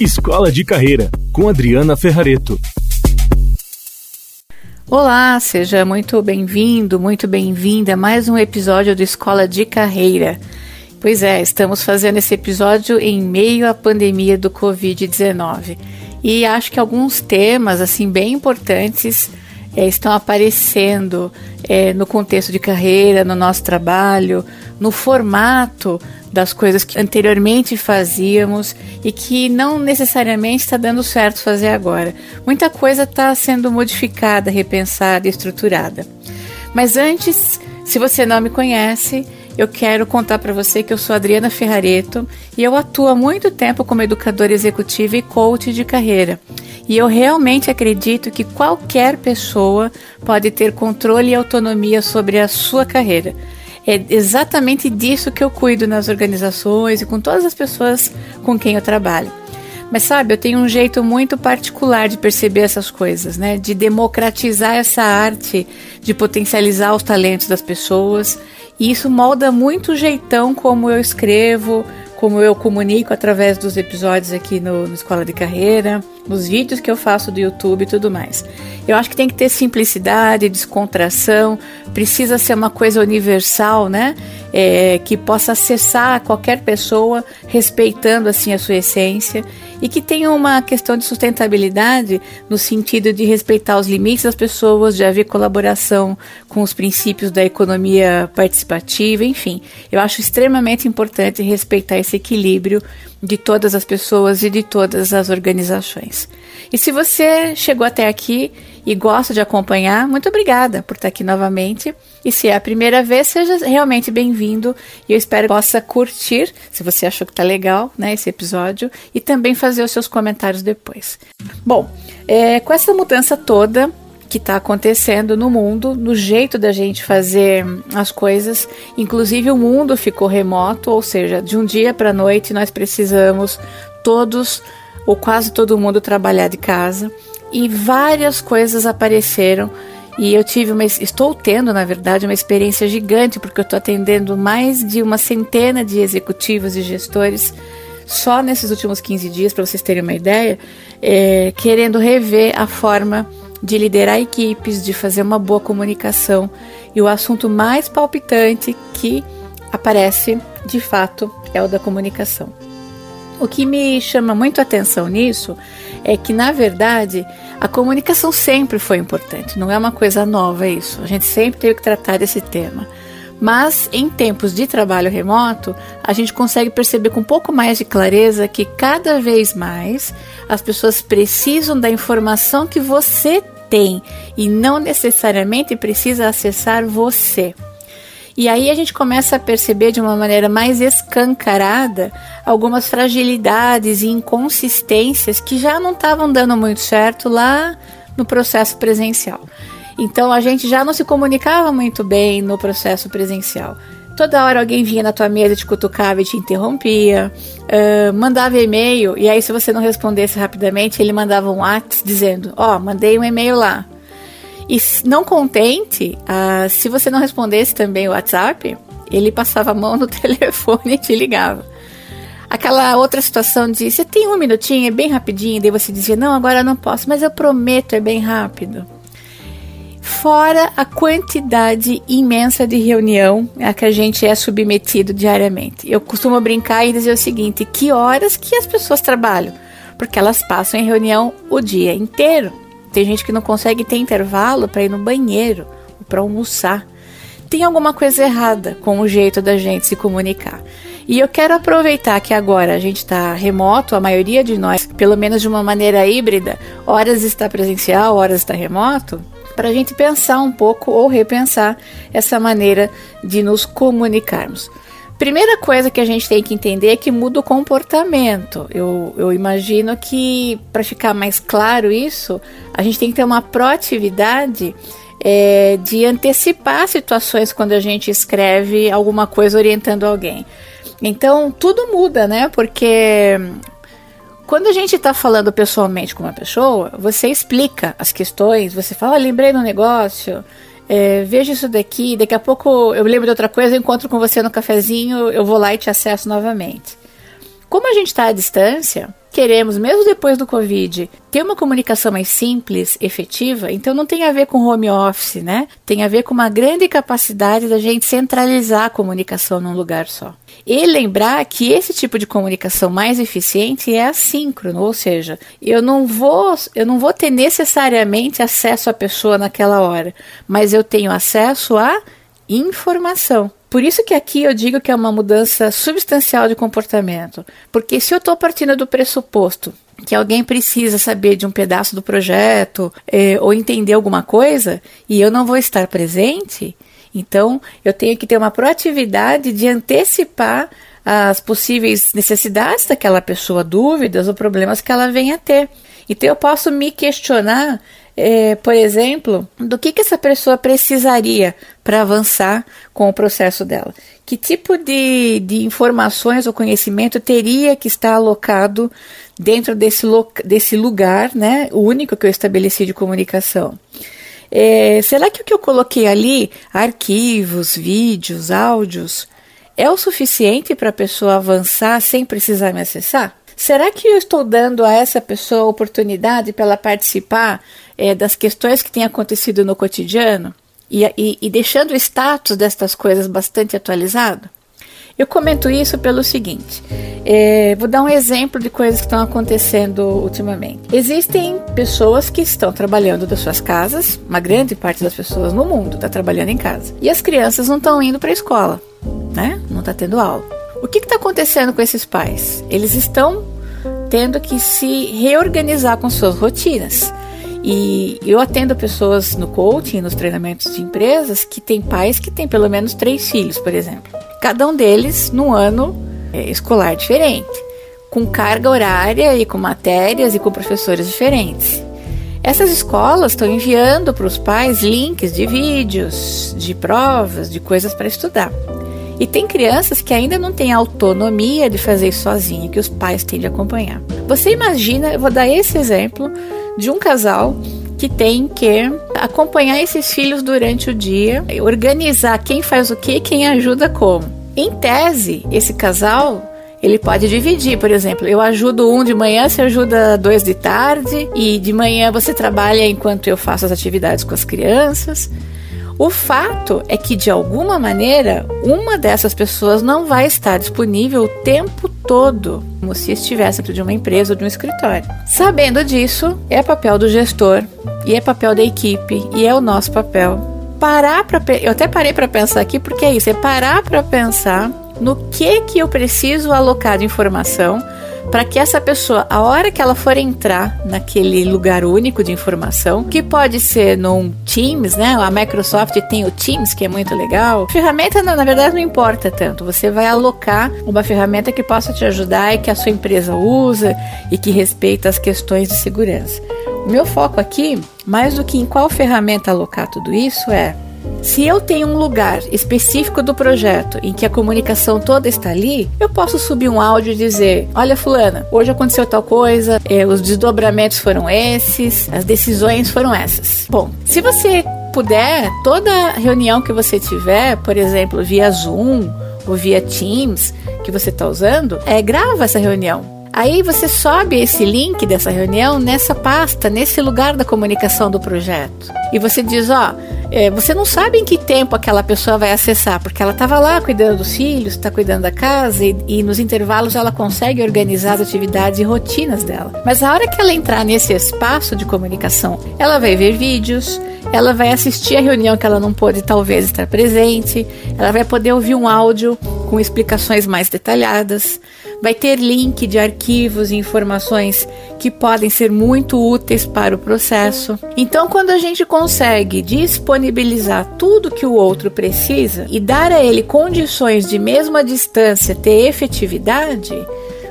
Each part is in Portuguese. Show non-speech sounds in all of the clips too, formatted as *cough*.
Escola de Carreira, com Adriana Ferrareto. Olá, seja muito bem-vindo, muito bem-vinda a mais um episódio do Escola de Carreira. Pois é, estamos fazendo esse episódio em meio à pandemia do Covid-19 e acho que alguns temas assim bem importantes é, estão aparecendo é, no contexto de carreira, no nosso trabalho, no formato das coisas que anteriormente fazíamos e que não necessariamente está dando certo fazer agora. Muita coisa está sendo modificada, repensada, estruturada. Mas antes, se você não me conhece, eu quero contar para você que eu sou Adriana Ferrareto e eu atuo há muito tempo como educadora executiva e coach de carreira. E eu realmente acredito que qualquer pessoa pode ter controle e autonomia sobre a sua carreira. É exatamente disso que eu cuido nas organizações e com todas as pessoas com quem eu trabalho. Mas sabe, eu tenho um jeito muito particular de perceber essas coisas, né? De democratizar essa arte, de potencializar os talentos das pessoas e isso molda muito o jeitão como eu escrevo, como eu comunico através dos episódios aqui no, no, Escola de Carreira, nos vídeos que eu faço do YouTube e tudo mais. Eu acho que tem que ter simplicidade, descontração, precisa ser uma coisa universal, né? É, que possa acessar qualquer pessoa, respeitando assim a sua essência e que tenha uma questão de sustentabilidade no sentido de respeitar os limites das pessoas, de haver colaboração com os princípios da economia participativa, enfim. Eu acho extremamente importante respeitar esse equilíbrio de todas as pessoas e de todas as organizações. E se você chegou até aqui e gosta de acompanhar, muito obrigada por estar aqui novamente. E se é a primeira vez, seja realmente bem-vindo e eu espero que possa curtir, se você achou que está legal, né, esse episódio, e também fazer os seus comentários depois. Bom, é, com essa mudança toda, que está acontecendo no mundo, no jeito da gente fazer as coisas. Inclusive, o mundo ficou remoto, ou seja, de um dia para a noite nós precisamos todos ou quase todo mundo trabalhar de casa e várias coisas apareceram. E eu tive uma, estou tendo, na verdade, uma experiência gigante, porque eu estou atendendo mais de uma centena de executivos e gestores só nesses últimos 15 dias, para vocês terem uma ideia, é, querendo rever a forma de liderar equipes, de fazer uma boa comunicação. E o assunto mais palpitante que aparece, de fato, é o da comunicação. O que me chama muito a atenção nisso é que, na verdade, a comunicação sempre foi importante, não é uma coisa nova isso. A gente sempre teve que tratar desse tema. Mas em tempos de trabalho remoto, a gente consegue perceber com um pouco mais de clareza que cada vez mais as pessoas precisam da informação que você tem e não necessariamente precisa acessar você. E aí a gente começa a perceber de uma maneira mais escancarada algumas fragilidades e inconsistências que já não estavam dando muito certo lá no processo presencial. Então a gente já não se comunicava muito bem no processo presencial. Toda hora alguém vinha na tua mesa, te cutucava e te interrompia, uh, mandava e-mail, e aí se você não respondesse rapidamente, ele mandava um WhatsApp dizendo, ó, oh, mandei um e-mail lá. E não contente, uh, se você não respondesse também o WhatsApp, ele passava a mão no *laughs* telefone e te ligava. Aquela outra situação de você tem um minutinho, é bem rapidinho, daí você dizia, não, agora não posso, mas eu prometo, é bem rápido fora a quantidade imensa de reunião a que a gente é submetido diariamente. Eu costumo brincar e dizer o seguinte: que horas que as pessoas trabalham? Porque elas passam em reunião o dia inteiro. Tem gente que não consegue ter intervalo para ir no banheiro ou para almoçar. Tem alguma coisa errada com o jeito da gente se comunicar. E eu quero aproveitar que agora a gente está remoto, a maioria de nós, pelo menos de uma maneira híbrida, horas está presencial, horas está remoto, para a gente pensar um pouco ou repensar essa maneira de nos comunicarmos. Primeira coisa que a gente tem que entender é que muda o comportamento. Eu, eu imagino que, para ficar mais claro isso, a gente tem que ter uma proatividade é, de antecipar situações quando a gente escreve alguma coisa orientando alguém. Então, tudo muda, né? Porque quando a gente está falando pessoalmente com uma pessoa, você explica as questões, você fala, lembrei do negócio, é, veja isso daqui, daqui a pouco eu lembro de outra coisa, eu encontro com você no cafezinho, eu vou lá e te acesso novamente. Como a gente está à distância, queremos, mesmo depois do Covid, ter uma comunicação mais simples, efetiva, então não tem a ver com home office, né? Tem a ver com uma grande capacidade da gente centralizar a comunicação num lugar só. E lembrar que esse tipo de comunicação mais eficiente é assíncrono, ou seja, eu não vou, eu não vou ter necessariamente acesso à pessoa naquela hora, mas eu tenho acesso à informação. Por isso que aqui eu digo que é uma mudança substancial de comportamento, porque se eu estou partindo do pressuposto que alguém precisa saber de um pedaço do projeto é, ou entender alguma coisa e eu não vou estar presente, então eu tenho que ter uma proatividade de antecipar as possíveis necessidades daquela pessoa, dúvidas ou problemas que ela venha a ter. Então eu posso me questionar é, por exemplo, do que, que essa pessoa precisaria para avançar com o processo dela. Que tipo de, de informações ou conhecimento teria que estar alocado dentro desse, desse lugar né, único que eu estabeleci de comunicação. É, será que o que eu coloquei ali, arquivos, vídeos, áudios, é o suficiente para a pessoa avançar sem precisar me acessar? Será que eu estou dando a essa pessoa a oportunidade para ela participar é, das questões que têm acontecido no cotidiano e, e, e deixando o status destas coisas bastante atualizado? Eu comento isso pelo seguinte: é, vou dar um exemplo de coisas que estão acontecendo ultimamente. Existem pessoas que estão trabalhando das suas casas, uma grande parte das pessoas no mundo está trabalhando em casa, e as crianças não estão indo para a escola, né? Não está tendo aula. O que está acontecendo com esses pais? Eles estão tendo que se reorganizar com suas rotinas. E eu atendo pessoas no coaching, nos treinamentos de empresas, que têm pais que têm pelo menos três filhos, por exemplo. Cada um deles num ano é, escolar diferente, com carga horária e com matérias e com professores diferentes. Essas escolas estão enviando para os pais links de vídeos, de provas, de coisas para estudar. E tem crianças que ainda não têm autonomia de fazer isso sozinha, que os pais têm de acompanhar. Você imagina, eu vou dar esse exemplo de um casal que tem que acompanhar esses filhos durante o dia, organizar quem faz o que, quem ajuda como. Em tese, esse casal ele pode dividir, por exemplo, eu ajudo um de manhã, você ajuda dois de tarde, e de manhã você trabalha enquanto eu faço as atividades com as crianças. O fato é que, de alguma maneira, uma dessas pessoas não vai estar disponível o tempo todo, como se estivesse dentro de uma empresa ou de um escritório. Sabendo disso, é papel do gestor e é papel da equipe e é o nosso papel. Parar para eu até parei para pensar aqui porque é isso, é parar para pensar no que que eu preciso alocar de informação para que essa pessoa, a hora que ela for entrar naquele lugar único de informação, que pode ser num Teams, né? A Microsoft tem o Teams, que é muito legal. Ferramenta, na verdade, não importa tanto. Você vai alocar uma ferramenta que possa te ajudar e que a sua empresa usa e que respeita as questões de segurança. O meu foco aqui, mais do que em qual ferramenta alocar tudo isso, é se eu tenho um lugar específico do projeto em que a comunicação toda está ali, eu posso subir um áudio e dizer: Olha, Fulana, hoje aconteceu tal coisa, eh, os desdobramentos foram esses, as decisões foram essas. Bom, se você puder, toda reunião que você tiver, por exemplo, via Zoom ou via Teams que você está usando, é, grava essa reunião Aí você sobe esse link dessa reunião nessa pasta, nesse lugar da comunicação do projeto. E você diz, ó, é, você não sabe em que tempo aquela pessoa vai acessar, porque ela estava lá cuidando dos filhos, está cuidando da casa e, e, nos intervalos ela consegue organizar as atividades e rotinas dela. Mas a hora que ela entrar nesse espaço de comunicação, ela vai ver vídeos, ela vai assistir a reunião que ela não pôde talvez estar presente, ela vai poder ouvir um áudio com explicações mais detalhadas vai ter link de arquivos e informações que podem ser muito úteis para o processo. Então, quando a gente consegue disponibilizar tudo que o outro precisa e dar a ele condições de mesmo distância ter efetividade,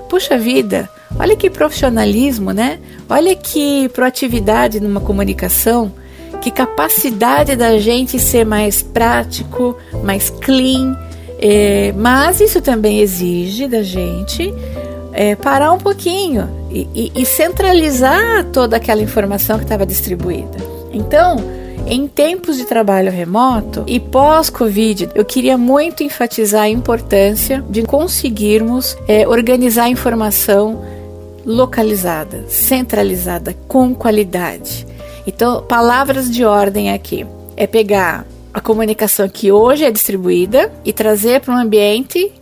puxa vida, olha que profissionalismo, né? Olha que proatividade numa comunicação que capacidade da gente ser mais prático, mais clean, é, mas isso também exige da gente é, parar um pouquinho e, e, e centralizar toda aquela informação que estava distribuída. Então, Em tempos de trabalho remoto e pós-Covid, eu queria muito enfatizar a importância de conseguirmos é, organizar a informação localizada, centralizada, com qualidade. Então, palavras de ordem aqui é pegar a comunicação que hoje é distribuída e trazer para um ambiente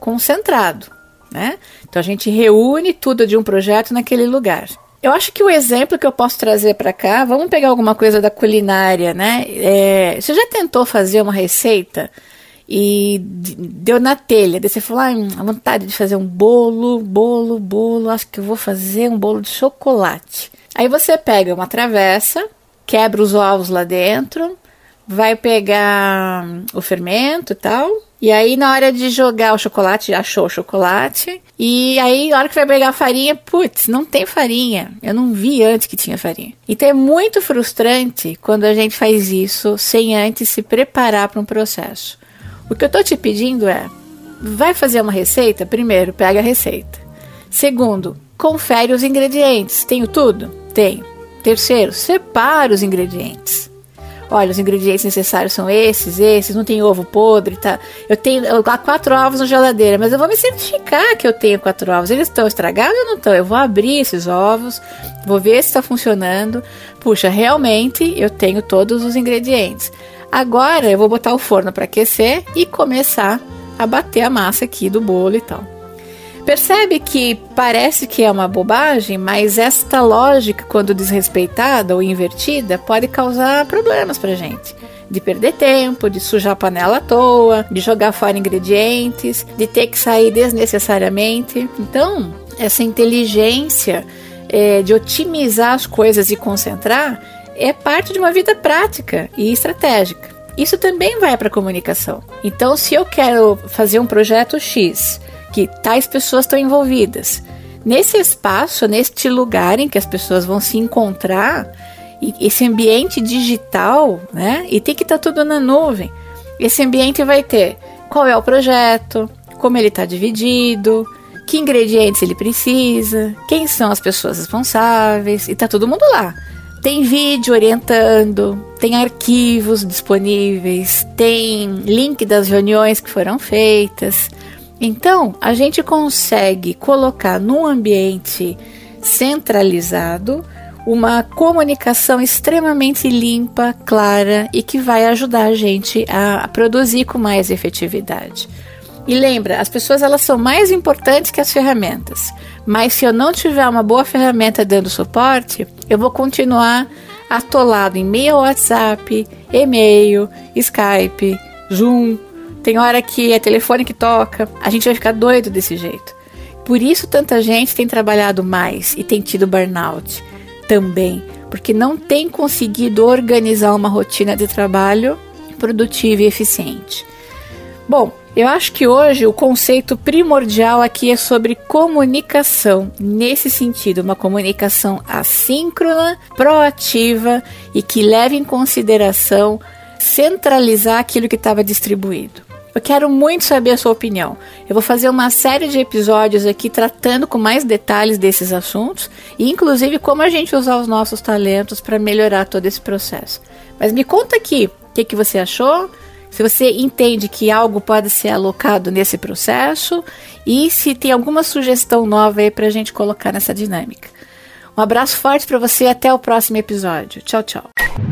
concentrado, né? Então a gente reúne tudo de um projeto naquele lugar. Eu acho que o exemplo que eu posso trazer para cá, vamos pegar alguma coisa da culinária, né? É, você já tentou fazer uma receita e deu na telha, daí você falou, ah, a vontade de fazer um bolo, bolo, bolo, acho que eu vou fazer um bolo de chocolate. Aí você pega uma travessa, quebra os ovos lá dentro, vai pegar o fermento e tal. E aí, na hora de jogar o chocolate, achou o chocolate. E aí, na hora que vai pegar a farinha, putz, não tem farinha. Eu não vi antes que tinha farinha. Então é muito frustrante quando a gente faz isso sem antes se preparar para um processo. O que eu tô te pedindo é: vai fazer uma receita? Primeiro, pega a receita. Segundo, confere os ingredientes. Tenho tudo? Tenho. Terceiro, separa os ingredientes olha, os ingredientes necessários são esses, esses, não tem ovo podre, tá? Eu tenho há quatro ovos na geladeira, mas eu vou me certificar que eu tenho quatro ovos. Eles estão estragados ou não estão? Eu vou abrir esses ovos, vou ver se está funcionando. Puxa, realmente eu tenho todos os ingredientes. Agora eu vou botar o forno para aquecer e começar a bater a massa aqui do bolo e tal. Percebe que parece que é uma bobagem, mas esta lógica, quando desrespeitada ou invertida, pode causar problemas pra gente. De perder tempo, de sujar a panela à toa, de jogar fora ingredientes, de ter que sair desnecessariamente. Então, essa inteligência é, de otimizar as coisas e concentrar é parte de uma vida prática e estratégica. Isso também vai para a comunicação. Então, se eu quero fazer um projeto X que tais pessoas estão envolvidas. Nesse espaço, neste lugar em que as pessoas vão se encontrar, esse ambiente digital, né? E tem que estar tá tudo na nuvem. Esse ambiente vai ter qual é o projeto, como ele está dividido, que ingredientes ele precisa, quem são as pessoas responsáveis, e tá todo mundo lá. Tem vídeo orientando, tem arquivos disponíveis, tem link das reuniões que foram feitas. Então, a gente consegue colocar num ambiente centralizado uma comunicação extremamente limpa, clara e que vai ajudar a gente a produzir com mais efetividade. E lembra, as pessoas elas são mais importantes que as ferramentas. Mas se eu não tiver uma boa ferramenta dando suporte, eu vou continuar atolado em meio WhatsApp, e-mail, Skype, Zoom, tem hora que é telefone que toca. A gente vai ficar doido desse jeito. Por isso tanta gente tem trabalhado mais e tem tido burnout também, porque não tem conseguido organizar uma rotina de trabalho produtiva e eficiente. Bom, eu acho que hoje o conceito primordial aqui é sobre comunicação, nesse sentido, uma comunicação assíncrona, proativa e que leve em consideração centralizar aquilo que estava distribuído. Eu quero muito saber a sua opinião. Eu vou fazer uma série de episódios aqui tratando com mais detalhes desses assuntos e inclusive como a gente usar os nossos talentos para melhorar todo esse processo. Mas me conta aqui o que, que você achou, se você entende que algo pode ser alocado nesse processo e se tem alguma sugestão nova aí para a gente colocar nessa dinâmica. Um abraço forte para você e até o próximo episódio. Tchau, tchau.